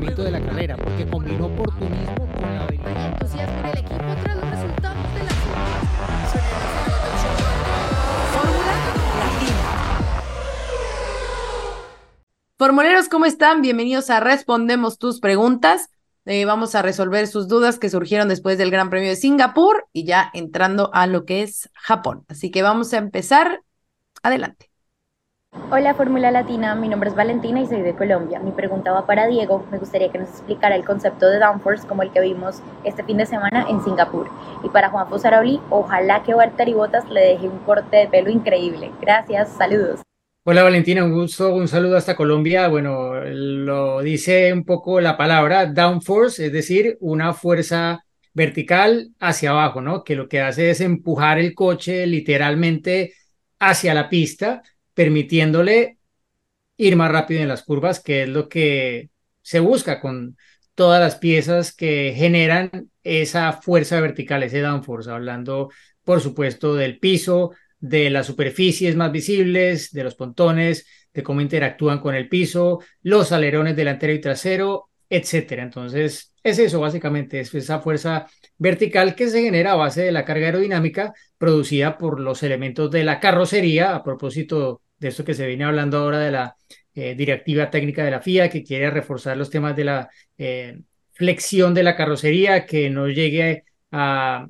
funcionamiento de la carrera, porque combinó oportunismo con la habilidad. entusiasmo en el equipo tras los resultados de la Fórmula Latina. Formuleros, ¿cómo están? Bienvenidos a Respondemos tus preguntas. Eh, vamos a resolver sus dudas que surgieron después del Gran Premio de Singapur y ya entrando a lo que es Japón. Así que vamos a empezar. Adelante. Hola Fórmula Latina, mi nombre es Valentina y soy de Colombia. Mi pregunta va para Diego. Me gustaría que nos explicara el concepto de downforce como el que vimos este fin de semana en Singapur. Y para Juan Fosaroli, ojalá que Valtteri Bottas le deje un corte de pelo increíble. Gracias, saludos. Hola Valentina, un gusto, un saludo hasta Colombia. Bueno, lo dice un poco la palabra downforce, es decir, una fuerza vertical hacia abajo, ¿no? Que lo que hace es empujar el coche literalmente hacia la pista, permitiéndole ir más rápido en las curvas, que es lo que se busca con todas las piezas que generan esa fuerza vertical, ese downforce, hablando, por supuesto, del piso, de las superficies más visibles, de los pontones, de cómo interactúan con el piso, los alerones delantero y trasero, etcétera. Entonces, es eso básicamente, es esa fuerza vertical que se genera a base de la carga aerodinámica producida por los elementos de la carrocería, a propósito de esto que se viene hablando ahora de la eh, directiva técnica de la FIA, que quiere reforzar los temas de la eh, flexión de la carrocería, que no llegue a,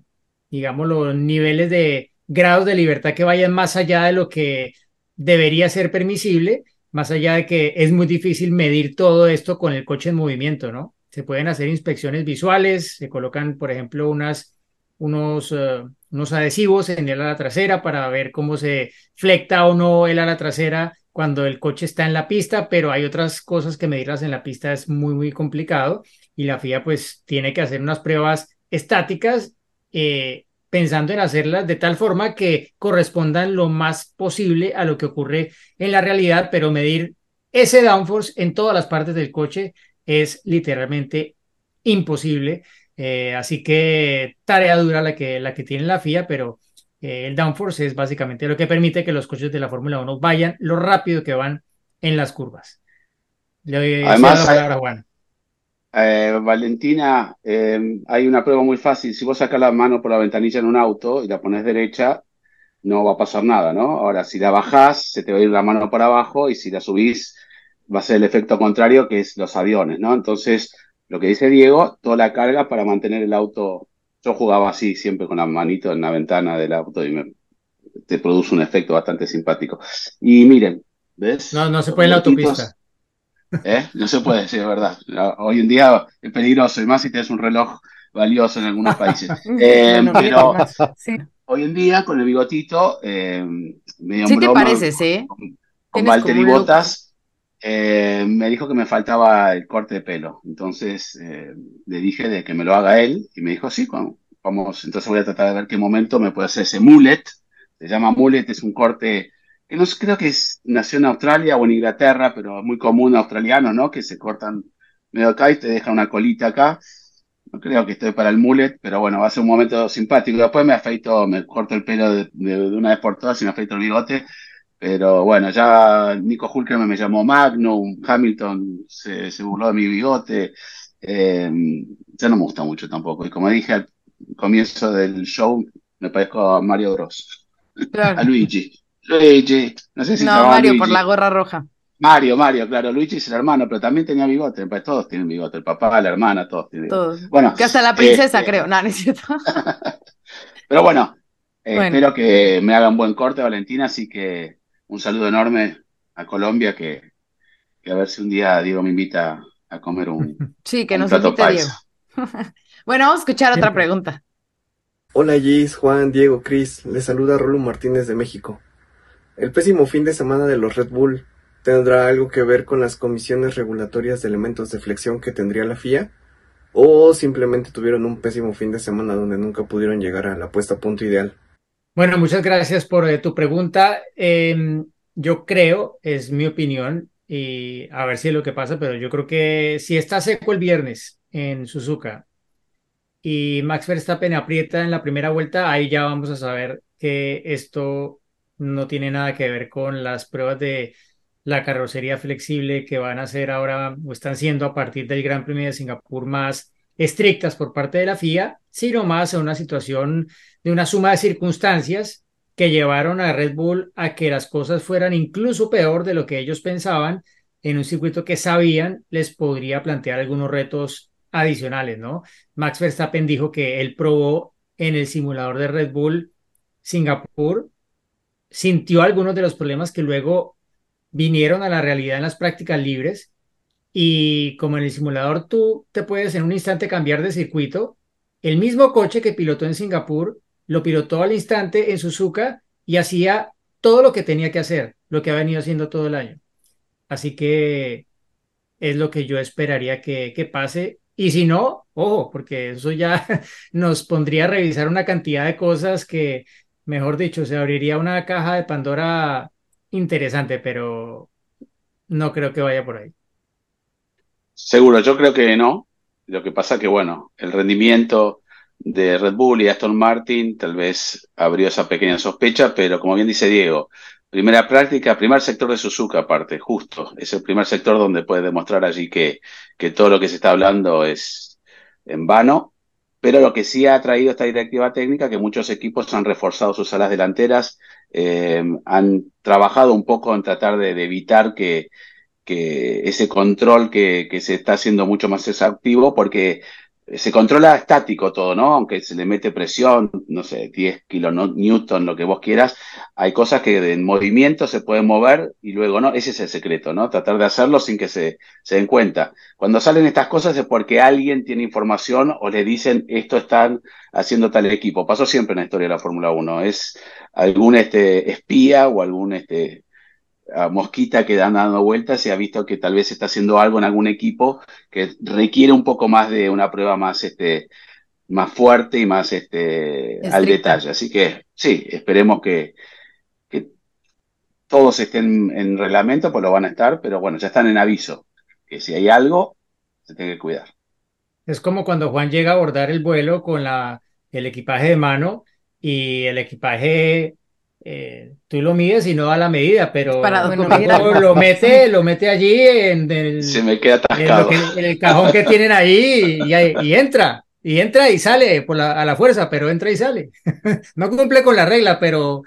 digamos, los niveles de grados de libertad que vayan más allá de lo que debería ser permisible, más allá de que es muy difícil medir todo esto con el coche en movimiento, ¿no? Se pueden hacer inspecciones visuales, se colocan, por ejemplo, unas, unos, uh, unos adhesivos en el ala trasera para ver cómo se flecta o no el ala trasera cuando el coche está en la pista, pero hay otras cosas que medirlas en la pista es muy, muy complicado y la FIA pues tiene que hacer unas pruebas estáticas eh, pensando en hacerlas de tal forma que correspondan lo más posible a lo que ocurre en la realidad, pero medir ese downforce en todas las partes del coche es literalmente imposible. Eh, así que tarea dura la que, la que tiene la FIA, pero eh, el downforce es básicamente lo que permite que los coches de la Fórmula 1 vayan lo rápido que van en las curvas. Le Además, la palabra a Juan. Eh, Valentina, hay una prueba muy fácil. Si vos sacas la mano por la ventanilla en un auto y la pones derecha, no va a pasar nada, ¿no? Ahora, si la bajás, se te va a ir la mano para abajo y si la subís, va a ser el efecto contrario, que es los aviones, ¿no? Entonces, lo que dice Diego, toda la carga para mantener el auto. Yo jugaba así, siempre con la manito en la ventana del auto y me, te produce un efecto bastante simpático. Y miren, ¿ves? No, no se puede en la autopista. ¿Eh? No se puede, sí, es verdad. Hoy en día es peligroso, y más si tienes un reloj valioso en algunos países. Eh, pero sí. hoy en día, con el bigotito, eh, medio Sí te broma, pareces, ¿eh? con, con Valtteri. Bottas, eh, me dijo que me faltaba el corte de pelo. Entonces eh, le dije de que me lo haga él, y me dijo, sí, vamos, entonces voy a tratar de ver qué momento me puede hacer ese mullet. Se llama mullet, es un corte que no creo que es, nació en Australia o en Inglaterra, pero es muy común australiano, ¿no? Que se cortan medio acá y te dejan una colita acá. No creo que estoy para el mullet, pero bueno, va a ser un momento simpático. Después me afeito, me corto el pelo de, de- de una vez por todas y me afeito el bigote. Pero bueno, ya Nico Hulkenberg me llamó Magnum, Hamilton se, se burló de mi bigote. Eh, ya no me gusta mucho tampoco. Y como dije al comienzo del show, me parezco a Mario Bros. Claro. A Luigi. Luigi, no sé si No, Mario, Luigi. por la gorra roja. Mario, Mario, claro, Luigi es el hermano, pero también tenía bigote, pues todos tienen bigote, el papá, la hermana, todos tienen bigote. Todos. Bueno, Que hasta la princesa, eh, creo. No, no es cierto. Pero bueno, eh, Bueno. espero que me hagan buen corte, Valentina, así que un saludo enorme a Colombia, que, que a ver si un día Diego me invita a comer un, Sí, que un nos plato invite Diego. Bueno, vamos a escuchar otra pregunta. Hola Gis, Juan, Diego, Cris, les saluda Rolo Martínez de México. El pésimo fin de semana de los Red Bull tendrá algo que ver con las comisiones regulatorias de elementos de flexión que tendría la FIA o simplemente tuvieron un pésimo fin de semana donde nunca pudieron llegar a la puesta a punto ideal. Bueno, muchas gracias por eh, tu pregunta. Em, yo creo, es mi opinión, y a ver si es lo que pasa, pero yo creo que si está seco el viernes en Suzuka y Max Verstappen aprieta en la primera vuelta, ahí ya vamos a saber que esto no tiene nada que ver con las pruebas de la carrocería flexible que van a ser ahora o están siendo a partir del Gran Premio de Singapur más estrictas por parte de la FIA, sino más a una situación de una suma de circunstancias que llevaron a Red Bull a que las cosas fueran incluso peor de lo que ellos pensaban en un circuito que sabían les podría plantear algunos retos adicionales, ¿no? Max Verstappen dijo que él probó en el simulador de Red Bull Singapur, sintió algunos de los problemas que luego vinieron a la realidad en las prácticas libres y como en el simulador tú te puedes en un instante cambiar de circuito, el mismo coche que pilotó en Singapur lo pilotó al instante en Suzuka y hacía todo lo que tenía que hacer, lo que ha venido haciendo todo el año. Así que es lo que yo esperaría que, que pase. Y si no, ojo, porque eso ya nos pondría a revisar una cantidad de cosas que, mejor dicho, se abriría una caja de Pandora interesante, pero no creo que vaya por ahí. Seguro, yo creo que no. Lo que pasa que, bueno, el rendimiento de Red Bull y Aston Martin tal vez abrió esa pequeña sospecha, pero como bien dice Diego, primera práctica, primer sector de Suzuka aparte, justo, es el primer sector donde puede demostrar allí que, que todo lo que se está hablando es en vano, pero lo que sí ha traído esta directiva técnica, que muchos equipos han reforzado sus alas delanteras, eh, han trabajado un poco en tratar de, de evitar que, que ese control que, que, se está haciendo mucho más exhaustivo, porque se controla estático todo, ¿no? Aunque se le mete presión, no sé, 10 kilonewton, lo que vos quieras, hay cosas que en movimiento se pueden mover y luego no, ese es el secreto, ¿no? Tratar de hacerlo sin que se, se den cuenta. Cuando salen estas cosas es porque alguien tiene información o le dicen esto están haciendo tal equipo. Pasó siempre en la historia de la Fórmula 1. Es algún este, espía o algún este, mosquita que dan dando vueltas y ha visto que tal vez está haciendo algo en algún equipo que requiere un poco más de una prueba más, este, más fuerte y más este, al detalle. Así que sí, esperemos que, que todos estén en reglamento, pues lo van a estar, pero bueno, ya están en aviso, que si hay algo, se tiene que cuidar. Es como cuando Juan llega a abordar el vuelo con la, el equipaje de mano y el equipaje eh, tú lo mides y no da la medida, pero Para bueno, lo mete, lo mete allí en el, Se me queda en, lo atascado. que- en el cajón que tienen ahí y, entra, y entra y sale por la, a la fuerza, pero entra y sale. No cumple con la regla, pero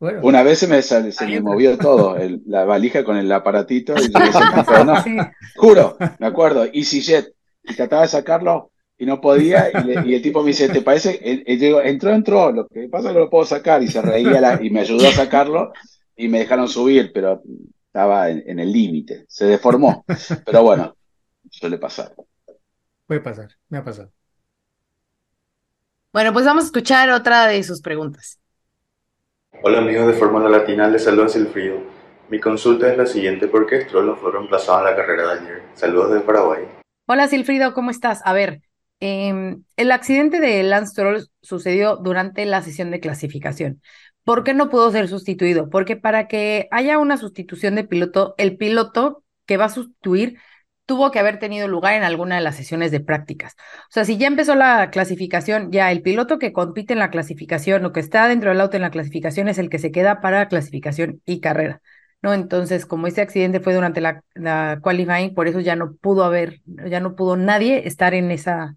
bueno. Una vez se me, se me movió todo, el- la valija con el aparatito, y yo decía, no, Sí. juro, me acuerdo, EasyJet, y trataba de sacarlo y no podía, y, le- y el tipo me dice, ¿te parece? Y- y yo digo, entró, entró, lo que pasa es que no lo puedo sacar, y se reía la- y me ayudó a sacarlo, y me dejaron subir, pero estaba en, en el límite, se deformó, pero bueno, suele pasar. Puede pasar, me ha pasado. Bueno, pues vamos a escuchar otra de sus preguntas. Hola amigos de Fórmula Latina, les saluda Silfrido. Mi consulta es la siguiente, ¿por qué Stroll no fue reemplazado en la carrera de ayer? Saludos de Paraguay. Hola Silfrido, ¿cómo estás? A ver, em, el accidente de Lance Stroll sucedió durante la sesión de clasificación. ¿Por qué no pudo ser sustituido? Porque para que haya una sustitución de piloto, el piloto que va a sustituir tuvo que haber tenido lugar en alguna de las sesiones de prácticas. O sea, si ya empezó la clasificación, ya el piloto que compite en la clasificación o que está dentro del auto en la clasificación es el que se queda para clasificación y carrera. ¿no? Entonces, como este accidente fue durante la, la qualifying, por eso ya no pudo haber, ya no pudo nadie estar en esa,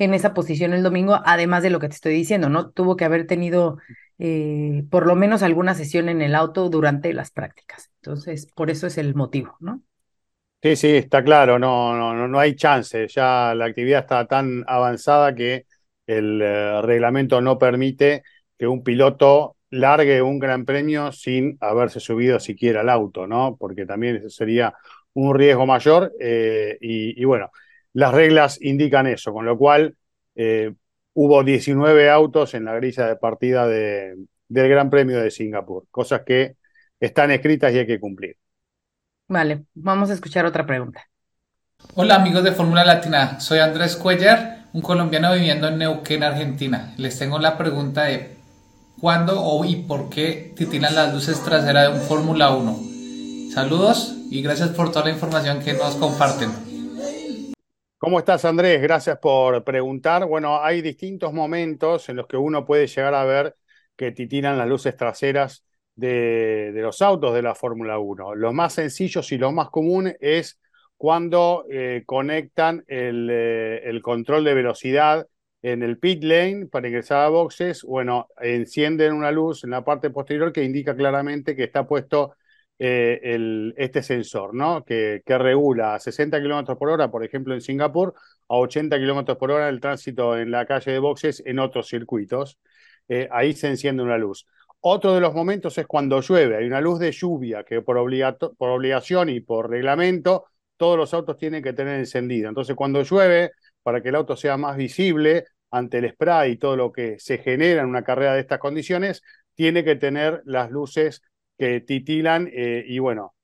en esa posición el domingo, además de lo que te estoy diciendo, ¿no? Tuvo que haber tenido eh, por lo menos alguna sesión en el auto durante las prácticas. Entonces, por eso es el motivo, ¿no? Sí, sí, está claro, no, no, no, hay chance. Ya la actividad está tan avanzada que el eh, reglamento no permite que un piloto largue un gran premio sin haberse subido siquiera al auto, ¿no? Porque también ese sería un riesgo mayor eh, y bueno, las reglas indican eso, con lo cual eh, hubo 19 autos en la grilla de partida de, del Gran Premio de Singapur, cosas que están escritas y hay que cumplir. Vale, vamos a escuchar otra pregunta. Hola amigos de Fórmula Latina, soy Andrés Cuellar, un colombiano viviendo en Neuquén, Argentina. Les tengo la pregunta de ¿cuándo o y por qué titilan las luces traseras de un Fórmula 1? Saludos y gracias por toda la información que nos comparten. ¿Cómo estás, Andrés? Gracias por preguntar. Bueno, hay distintos momentos en los que uno puede llegar a ver que titilan las luces traseras de, los autos de la Fórmula 1. Los más sencillos y los más comunes es cuando eh, conectan el, eh, el, control de velocidad en el pit lane para ingresar a boxes, bueno, encienden una luz en la parte posterior que indica claramente que está puesto eh, este sensor, ¿no? Que, que regula a 60 kilómetros por hora, por ejemplo, en Singapur, a 80 kilómetros por hora el tránsito en la calle de boxes en otros circuitos. Eh, ahí se enciende una luz. Otro de los momentos es cuando llueve, hay una luz de lluvia que por, por obligación y por reglamento todos los autos tienen que tener encendido. Entonces, cuando llueve, para que el auto sea más visible ante el spray y todo lo que se genera en una carrera de estas condiciones, tiene que tener las luces que titilan eh, y bueno,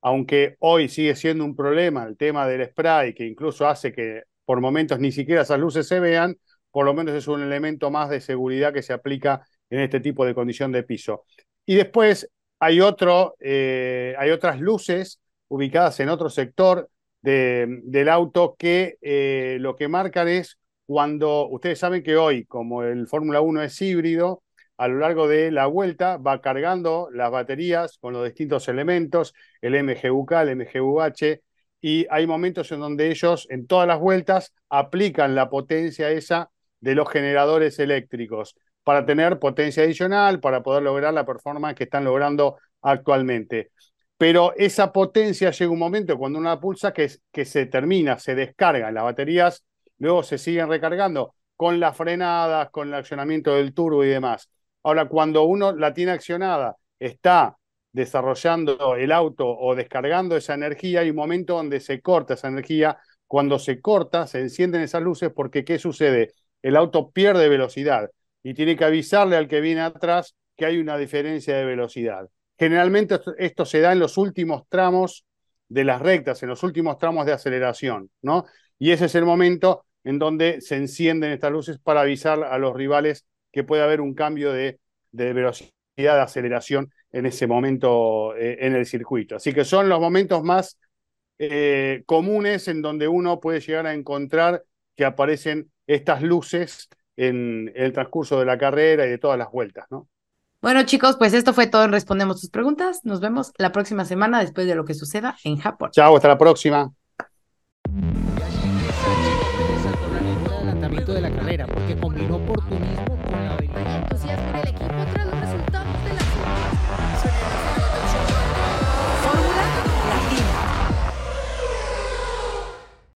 aunque hoy sigue siendo un problema el tema del spray, que incluso hace que por momentos ni siquiera esas luces se vean, por lo menos es un elemento más de seguridad que se aplica en este tipo de condición de piso. Y después hay, otro, eh, hay otras luces ubicadas en otro sector de, del auto que eh, lo que marcan es cuando ustedes saben que hoy, como el Fórmula 1 es híbrido, a lo largo de la vuelta va cargando las baterías con los distintos elementos, el MGUK, el MGUH, y hay momentos en donde ellos en todas las vueltas aplican la potencia esa de los generadores eléctricos para tener potencia adicional, para poder lograr la performance que están logrando actualmente. Pero esa potencia llega un momento cuando uno pulsa que, que se termina, se descarga, las baterías luego se siguen recargando con las frenadas, con el accionamiento del turbo y demás. Ahora, cuando uno la tiene accionada, está desarrollando el auto o descargando esa energía, hay un momento donde se corta esa energía. Cuando se corta, se encienden esas luces porque ¿qué sucede? El auto pierde velocidad y tiene que avisarle al que viene atrás que hay una diferencia de velocidad. Generalmente esto se da en los últimos tramos de las rectas, en los últimos tramos de aceleración, ¿no? Y ese es el momento en donde se encienden estas luces para avisar a los rivales que puede haber un cambio de, velocidad de aceleración en ese momento eh, en el circuito. Así que son los momentos más eh, comunes en donde uno puede llegar a encontrar que aparecen estas luces en, el transcurso de la carrera y de todas las vueltas, ¿no? Bueno, chicos, pues esto fue todo en Respondemos tus preguntas. Nos vemos la próxima semana después de lo que suceda en Japón. Chao, hasta la próxima. de la carrera, porque combinó oportunismo